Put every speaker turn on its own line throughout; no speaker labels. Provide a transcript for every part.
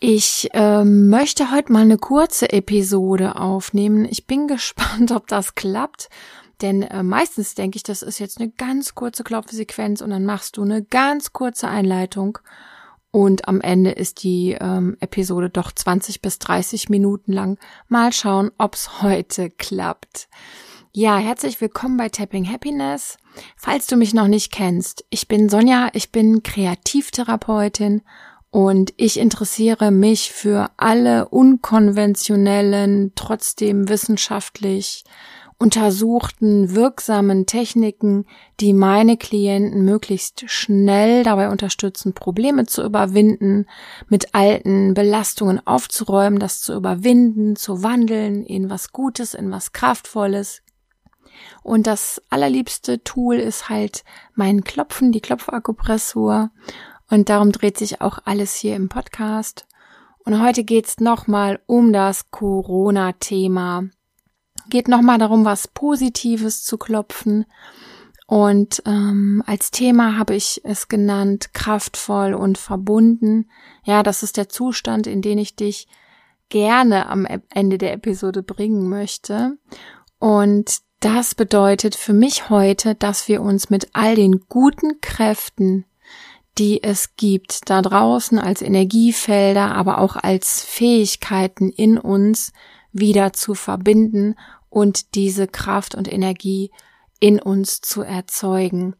Ich ähm, möchte heute mal eine kurze Episode aufnehmen. Ich bin gespannt, ob das klappt. Denn äh, meistens denke ich, das ist jetzt eine ganz kurze Klopfsequenz und dann machst du eine ganz kurze Einleitung. Und am Ende ist die ähm, Episode doch 20 bis 30 Minuten lang. Mal schauen, ob's heute klappt. Ja, herzlich willkommen bei Tapping Happiness. Falls du mich noch nicht kennst, ich bin Sonja, ich bin Kreativtherapeutin und ich interessiere mich für alle unkonventionellen, trotzdem wissenschaftlich untersuchten, wirksamen Techniken, die meine Klienten möglichst schnell dabei unterstützen, Probleme zu überwinden, mit alten Belastungen aufzuräumen, das zu überwinden, zu wandeln in was Gutes, in was Kraftvolles, und das allerliebste Tool ist halt mein Klopfen, die Klopfakupressur. Und darum dreht sich auch alles hier im Podcast. Und heute geht's nochmal um das Corona-Thema. Geht nochmal darum, was Positives zu klopfen. Und ähm, als Thema habe ich es genannt, kraftvoll und verbunden. Ja, das ist der Zustand, in den ich dich gerne am Ende der Episode bringen möchte. Und das bedeutet für mich heute, dass wir uns mit all den guten Kräften, die es gibt, da draußen als Energiefelder, aber auch als Fähigkeiten in uns wieder zu verbinden und diese Kraft und Energie in uns zu erzeugen,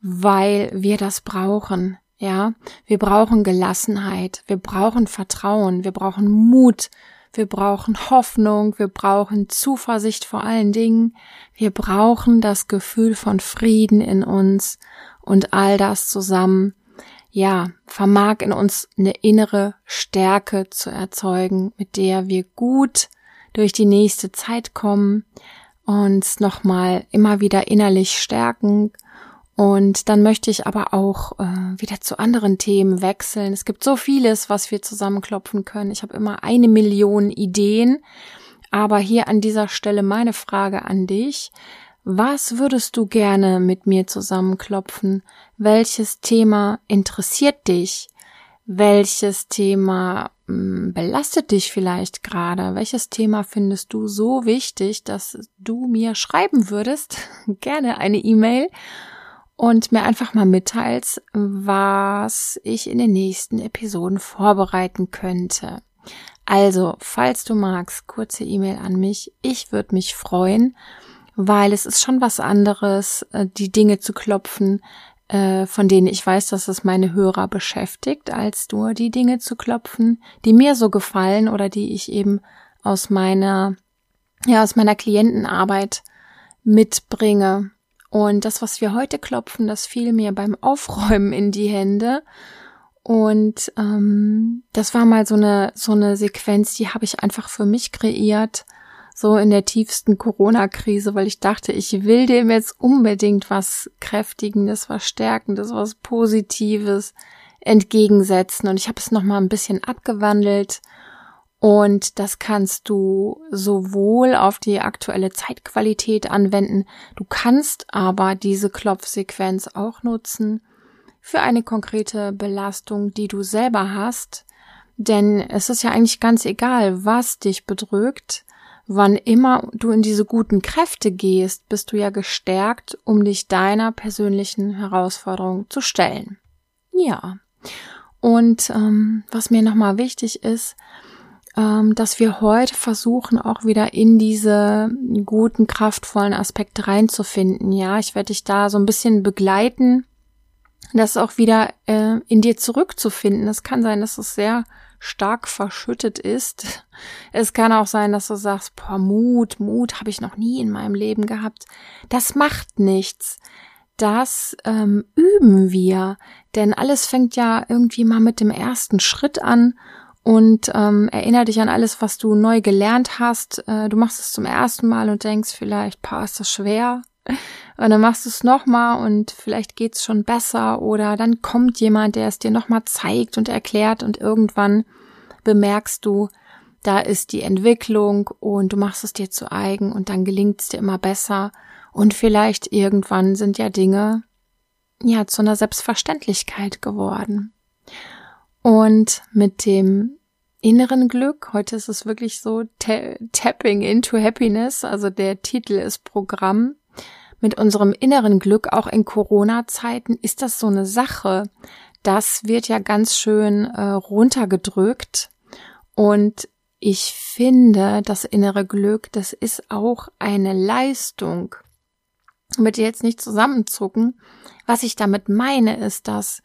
weil wir das brauchen. Ja, wir brauchen Gelassenheit, wir brauchen Vertrauen, wir brauchen Mut, wir brauchen Hoffnung, wir brauchen Zuversicht vor allen Dingen, wir brauchen das Gefühl von Frieden in uns und all das zusammen, ja, vermag in uns eine innere Stärke zu erzeugen, mit der wir gut durch die nächste Zeit kommen, uns nochmal immer wieder innerlich stärken und dann möchte ich aber auch äh, wieder zu anderen Themen wechseln. Es gibt so vieles, was wir zusammenklopfen können. Ich habe immer eine Million Ideen. Aber hier an dieser Stelle meine Frage an dich. Was würdest du gerne mit mir zusammenklopfen? Welches Thema interessiert dich? Welches Thema hm, belastet dich vielleicht gerade? Welches Thema findest du so wichtig, dass du mir schreiben würdest? gerne eine E-Mail und mir einfach mal mitteilst, was ich in den nächsten Episoden vorbereiten könnte. Also, falls du magst, kurze E-Mail an mich. Ich würde mich freuen, weil es ist schon was anderes, äh, die Dinge zu klopfen, äh, von denen ich weiß, dass es meine Hörer beschäftigt, als nur die Dinge zu klopfen, die mir so gefallen oder die ich eben aus meiner, ja, aus meiner Klientenarbeit mitbringe. Und das, was wir heute klopfen, das fiel mir beim Aufräumen in die Hände. Und ähm, das war mal so eine so eine Sequenz, die habe ich einfach für mich kreiert, so in der tiefsten Corona-Krise, weil ich dachte, ich will dem jetzt unbedingt was kräftigendes, was stärkendes, was Positives entgegensetzen. Und ich habe es noch mal ein bisschen abgewandelt und das kannst du sowohl auf die aktuelle Zeitqualität anwenden, du kannst aber diese Klopfsequenz auch nutzen für eine konkrete Belastung, die du selber hast. Denn es ist ja eigentlich ganz egal, was dich bedrückt. Wann immer du in diese guten Kräfte gehst, bist du ja gestärkt, um dich deiner persönlichen Herausforderung zu stellen. Ja. Und ähm, was mir nochmal wichtig ist, ähm, dass wir heute versuchen, auch wieder in diese guten, kraftvollen Aspekte reinzufinden. Ja, ich werde dich da so ein bisschen begleiten, das auch wieder äh, in dir zurückzufinden. Es kann sein, dass es sehr stark verschüttet ist. Es kann auch sein, dass du sagst, boah, Mut, Mut habe ich noch nie in meinem Leben gehabt. Das macht nichts. Das ähm, üben wir, denn alles fängt ja irgendwie mal mit dem ersten Schritt an und ähm, erinnere dich an alles, was du neu gelernt hast. Äh, du machst es zum ersten Mal und denkst vielleicht, pa, ist das schwer? Und dann machst du es nochmal und vielleicht geht's schon besser oder dann kommt jemand, der es dir nochmal zeigt und erklärt und irgendwann bemerkst du, da ist die Entwicklung und du machst es dir zu eigen und dann gelingt es dir immer besser und vielleicht irgendwann sind ja Dinge ja zu einer Selbstverständlichkeit geworden. Und mit dem inneren Glück, heute ist es wirklich so Tapping into Happiness, also der Titel ist Programm. Mit unserem inneren Glück, auch in Corona-Zeiten, ist das so eine Sache. Das wird ja ganz schön äh, runtergedrückt. Und ich finde, das innere Glück, das ist auch eine Leistung. Bitte jetzt nicht zusammenzucken. Was ich damit meine, ist, dass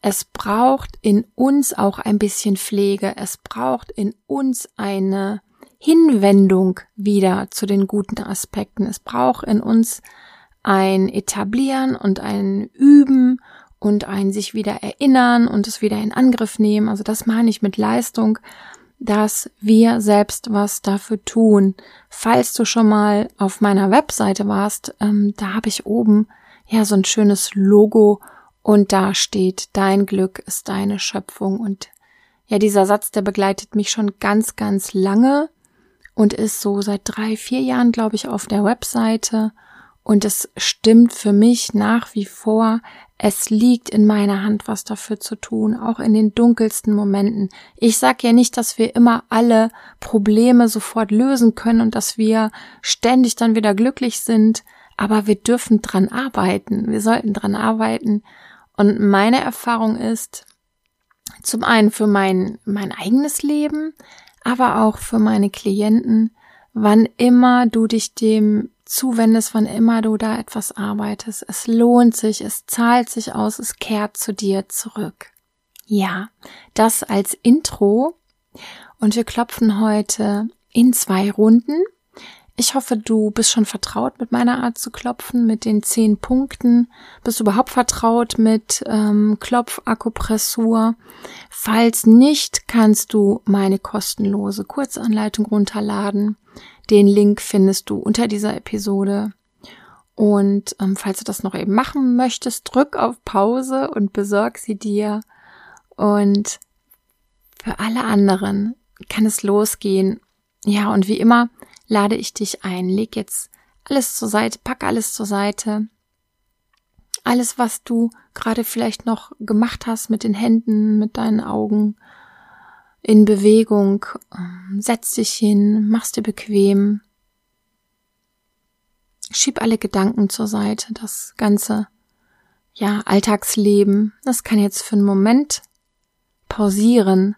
es braucht in uns auch ein bisschen Pflege. Es braucht in uns eine Hinwendung wieder zu den guten Aspekten. Es braucht in uns ein Etablieren und ein Üben und ein sich wieder erinnern und es wieder in Angriff nehmen. Also das meine ich mit Leistung dass wir selbst was dafür tun. Falls du schon mal auf meiner Webseite warst, ähm, da habe ich oben ja so ein schönes Logo und da steht, dein Glück ist deine Schöpfung. Und ja, dieser Satz, der begleitet mich schon ganz, ganz lange und ist so seit drei, vier Jahren, glaube ich, auf der Webseite. Und es stimmt für mich nach wie vor. Es liegt in meiner Hand, was dafür zu tun, auch in den dunkelsten Momenten. Ich sage ja nicht, dass wir immer alle Probleme sofort lösen können und dass wir ständig dann wieder glücklich sind, aber wir dürfen dran arbeiten. Wir sollten dran arbeiten. Und meine Erfahrung ist, zum einen für mein, mein eigenes Leben, aber auch für meine Klienten, wann immer du dich dem zuwendest, wann immer du da etwas arbeitest. Es lohnt sich, es zahlt sich aus, es kehrt zu dir zurück. Ja, das als Intro. Und wir klopfen heute in zwei Runden. Ich hoffe, du bist schon vertraut mit meiner Art zu klopfen, mit den zehn Punkten. Bist du überhaupt vertraut mit ähm, Klopfakupressur? Falls nicht, kannst du meine kostenlose Kurzanleitung runterladen. Den Link findest du unter dieser Episode. Und ähm, falls du das noch eben machen möchtest, drück auf Pause und besorg sie dir. Und für alle anderen kann es losgehen. Ja, und wie immer lade ich dich ein. Leg jetzt alles zur Seite, pack alles zur Seite. Alles, was du gerade vielleicht noch gemacht hast mit den Händen, mit deinen Augen, in Bewegung. Ähm, setz dich hin, mach's dir bequem. Schieb alle Gedanken zur Seite, das ganze, ja, Alltagsleben. Das kann jetzt für einen Moment pausieren.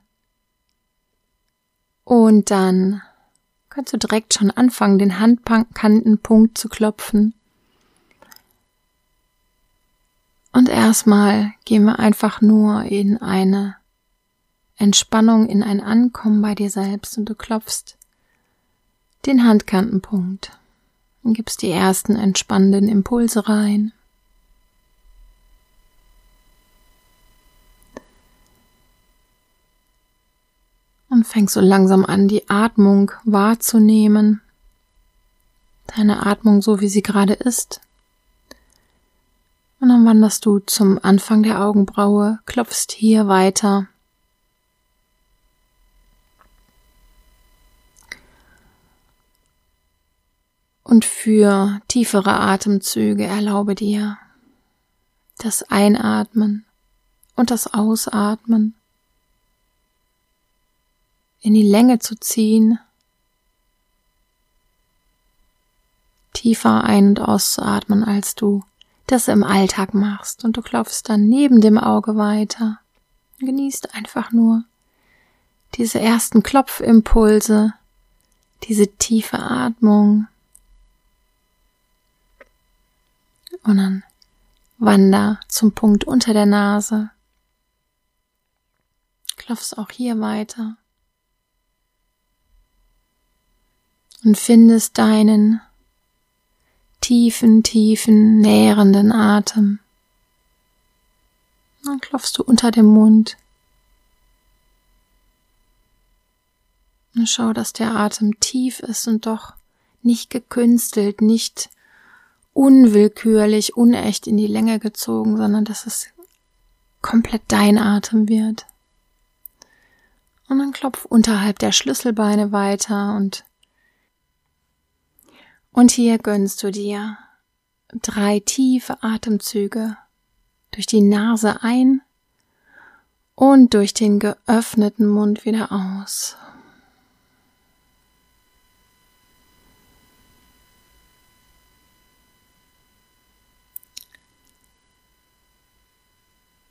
Und dann kannst du direkt schon anfangen, den Handkantenpunkt zu klopfen. Und erstmal gehen wir einfach nur in eine Entspannung in ein Ankommen bei dir selbst und du klopfst den Handkantenpunkt und gibst die ersten entspannenden Impulse rein. Und fängst so langsam an, die Atmung wahrzunehmen. Deine Atmung so, wie sie gerade ist. Und dann wanderst du zum Anfang der Augenbraue, klopfst hier weiter Und für tiefere Atemzüge erlaube dir das Einatmen und das Ausatmen in die Länge zu ziehen, tiefer ein- und auszuatmen, als du das im Alltag machst. Und du klopfst dann neben dem Auge weiter. Genießt einfach nur diese ersten Klopfimpulse, diese tiefe Atmung und dann wander zum Punkt unter der Nase. Klopfst auch hier weiter. Und findest deinen tiefen, tiefen, nährenden Atem. Dann klopfst du unter dem Mund. Und schau, dass der Atem tief ist und doch nicht gekünstelt, nicht unwillkürlich, unecht in die Länge gezogen, sondern dass es komplett dein Atem wird. Und dann klopf unterhalb der Schlüsselbeine weiter und und hier gönnst du dir drei tiefe Atemzüge durch die Nase ein und durch den geöffneten Mund wieder aus.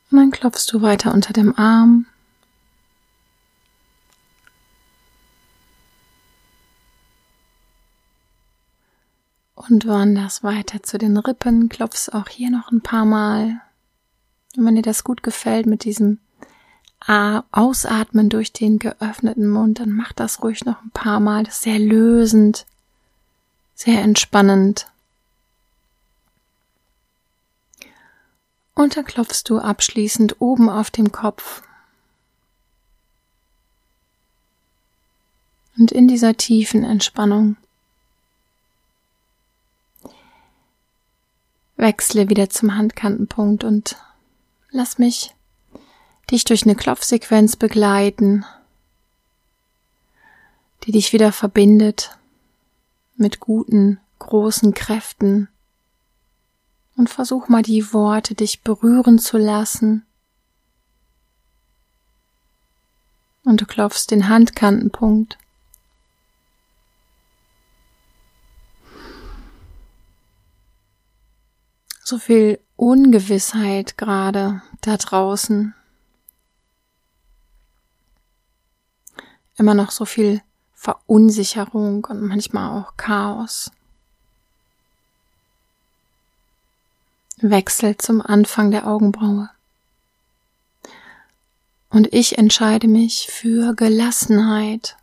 Und dann klopfst du weiter unter dem Arm. Und wanderst weiter zu den Rippen, klopfst auch hier noch ein paar Mal. Und wenn dir das gut gefällt mit diesem Ausatmen durch den geöffneten Mund, dann mach das ruhig noch ein paar Mal. Das ist sehr lösend, sehr entspannend. Und dann klopfst du abschließend oben auf dem Kopf. Und in dieser tiefen Entspannung wechsle wieder zum Handkantenpunkt und lass mich dich durch eine Klopfsequenz begleiten, die dich wieder verbindet mit guten, großen Kräften und versuch mal die Worte dich berühren zu lassen. Und du klopfst den Handkantenpunkt. So viel Ungewissheit gerade da draußen. Immer noch so viel Verunsicherung und manchmal auch Chaos. Wechsel zum Anfang der Augenbraue. Und ich entscheide mich für Gelassenheit.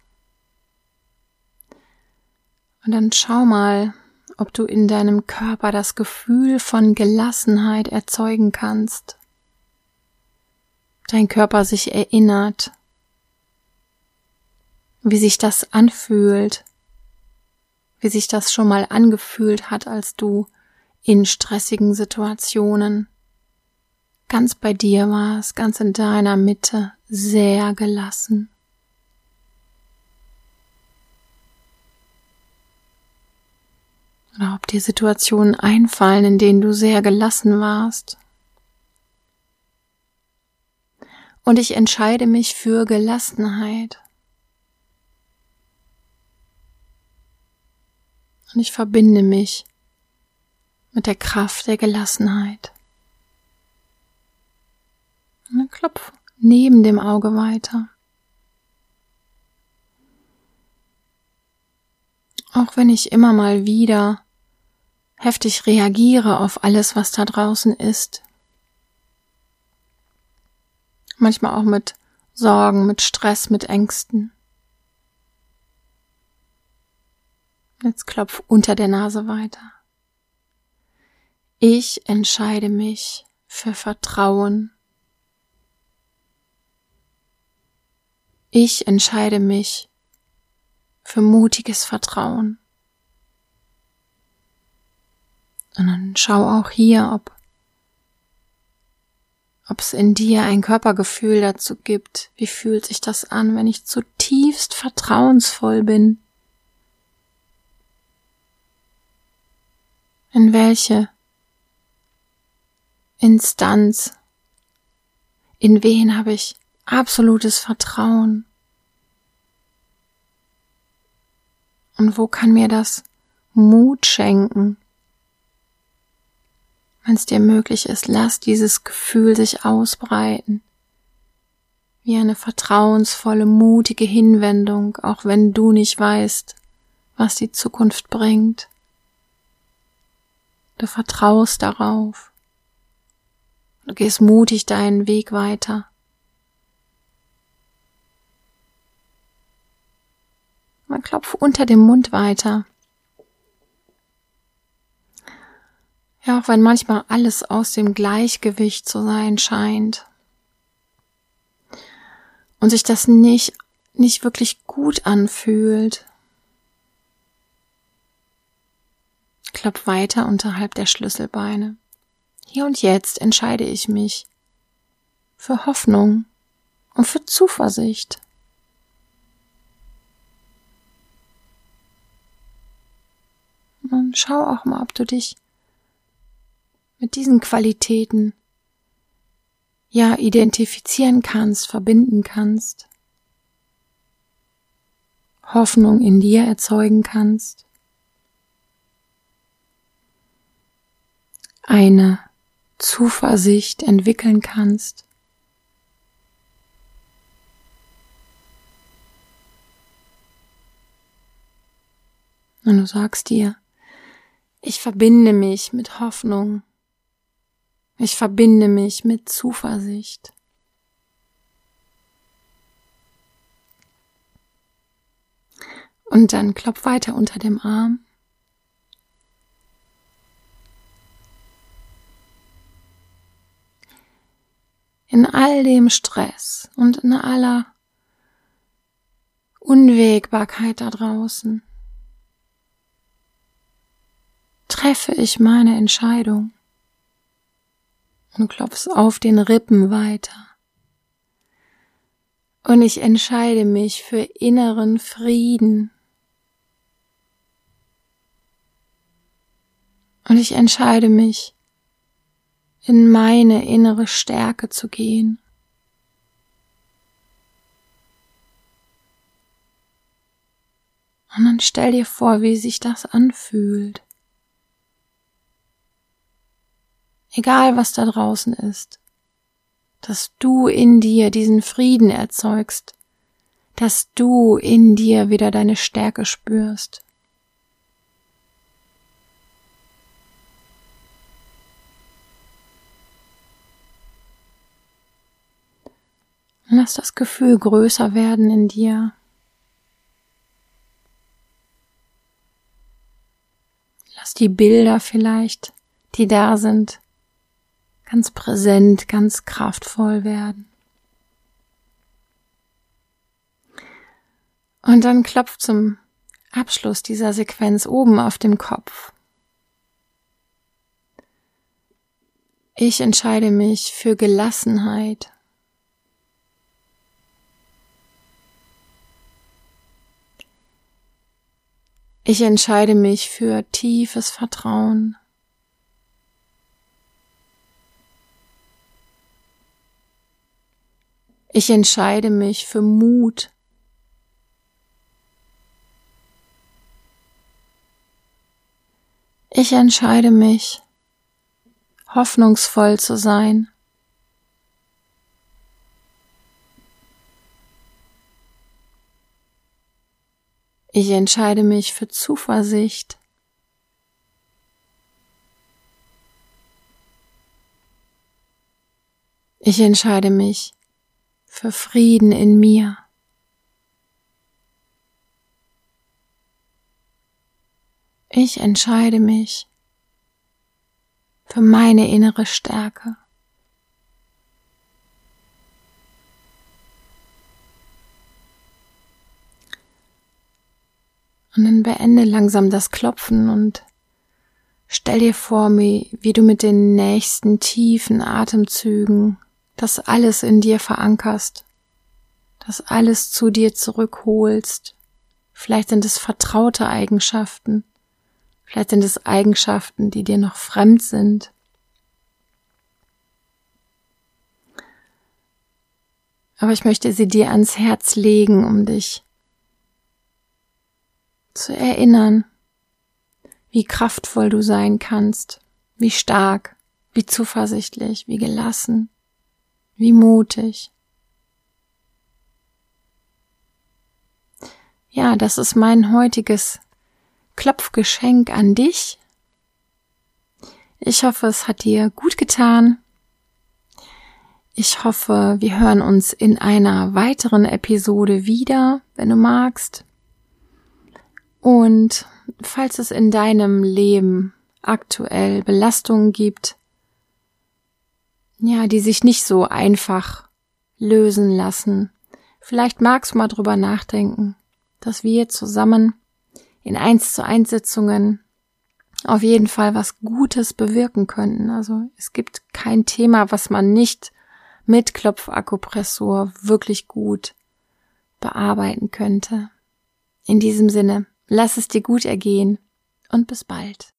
Und dann schau mal, ob du in deinem Körper das Gefühl von Gelassenheit erzeugen kannst. Dein Körper sich erinnert, wie sich das anfühlt, wie sich das schon mal angefühlt hat, als du in stressigen Situationen ganz bei dir warst, ganz in deiner Mitte, sehr gelassen. Oder ob dir Situationen einfallen, in denen du sehr gelassen warst. Und ich entscheide mich für Gelassenheit. Und ich verbinde mich mit der Kraft der Gelassenheit. Und dann klopf neben dem Auge weiter. Auch wenn ich immer mal wieder heftig reagiere auf alles, was da draußen ist. Manchmal auch mit Sorgen, mit Stress, mit Ängsten. Jetzt klopf unter der Nase weiter. Ich entscheide mich für Vertrauen. Ich entscheide mich für mutiges Vertrauen. Dann schau auch hier, ob ob es in dir ein Körpergefühl dazu gibt. Wie fühlt sich das an, wenn ich zutiefst vertrauensvoll bin? In welche Instanz, in wen habe ich absolutes Vertrauen? Und wo kann mir das Mut schenken? Wenn es dir möglich ist, lass dieses Gefühl sich ausbreiten. Wie eine vertrauensvolle, mutige Hinwendung, auch wenn du nicht weißt, was die Zukunft bringt. Du vertraust darauf. Du gehst mutig deinen Weg weiter. Man klopft unter dem Mund weiter. Ja, auch wenn manchmal alles aus dem Gleichgewicht zu sein scheint und sich das nicht, nicht wirklich gut anfühlt. Klopp weiter unterhalb der Schlüsselbeine. Hier und jetzt entscheide ich mich für Hoffnung und für Zuversicht. Und schau auch mal, ob du dich mit diesen Qualitäten ja identifizieren kannst, verbinden kannst. Hoffnung in dir erzeugen kannst. Eine Zuversicht entwickeln kannst. Und du sagst dir, ich verbinde mich mit Hoffnung. Ich verbinde mich mit Zuversicht. Und dann klopf weiter unter dem Arm. In all dem Stress und in aller Unwägbarkeit da draußen treffe ich meine Entscheidung und klopf's auf den Rippen weiter. Und ich entscheide mich für inneren Frieden. Und ich entscheide mich, in meine innere Stärke zu gehen. Und dann stell dir vor, wie sich das anfühlt. Egal was da draußen ist, dass du in dir diesen Frieden erzeugst, dass du in dir wieder deine Stärke spürst. Lass das Gefühl größer werden in dir. Lass die Bilder vielleicht, die da sind, ganz präsent, ganz kraftvoll werden. Und dann klopft zum Abschluss dieser Sequenz oben auf dem Kopf. Ich entscheide mich für Gelassenheit. Ich entscheide mich für tiefes Vertrauen. Ich entscheide mich für Mut. Ich entscheide mich, hoffnungsvoll zu sein. Ich entscheide mich für Zuversicht. Ich entscheide mich für Frieden in mir. Ich entscheide mich für meine innere Stärke. Und dann beende langsam das Klopfen und stell dir vor, wie, wie du mit den nächsten tiefen Atemzügen das alles in dir verankerst, das alles zu dir zurückholst. Vielleicht sind es vertraute Eigenschaften, vielleicht sind es Eigenschaften, die dir noch fremd sind. Aber ich möchte sie dir ans Herz legen, um dich zu erinnern, wie kraftvoll du sein kannst, wie stark, wie zuversichtlich, wie gelassen wie mutig. Ja, das ist mein heutiges Klopfgeschenk an dich. Ich hoffe, es hat dir gut getan. Ich hoffe, wir hören uns in einer weiteren Episode wieder, wenn du magst. Und falls es in deinem Leben aktuell Belastungen gibt, ja, die sich nicht so einfach lösen lassen, Vielleicht magst du mal drüber nachdenken, dass wir zusammen in eins zu eins Sitzungen auf jeden Fall was Gutes bewirken könnten. Also es gibt kein Thema, was man nicht mit Klopfakupressur wirklich gut bearbeiten könnte. In diesem Sinne, lass es dir gut ergehen und bis bald.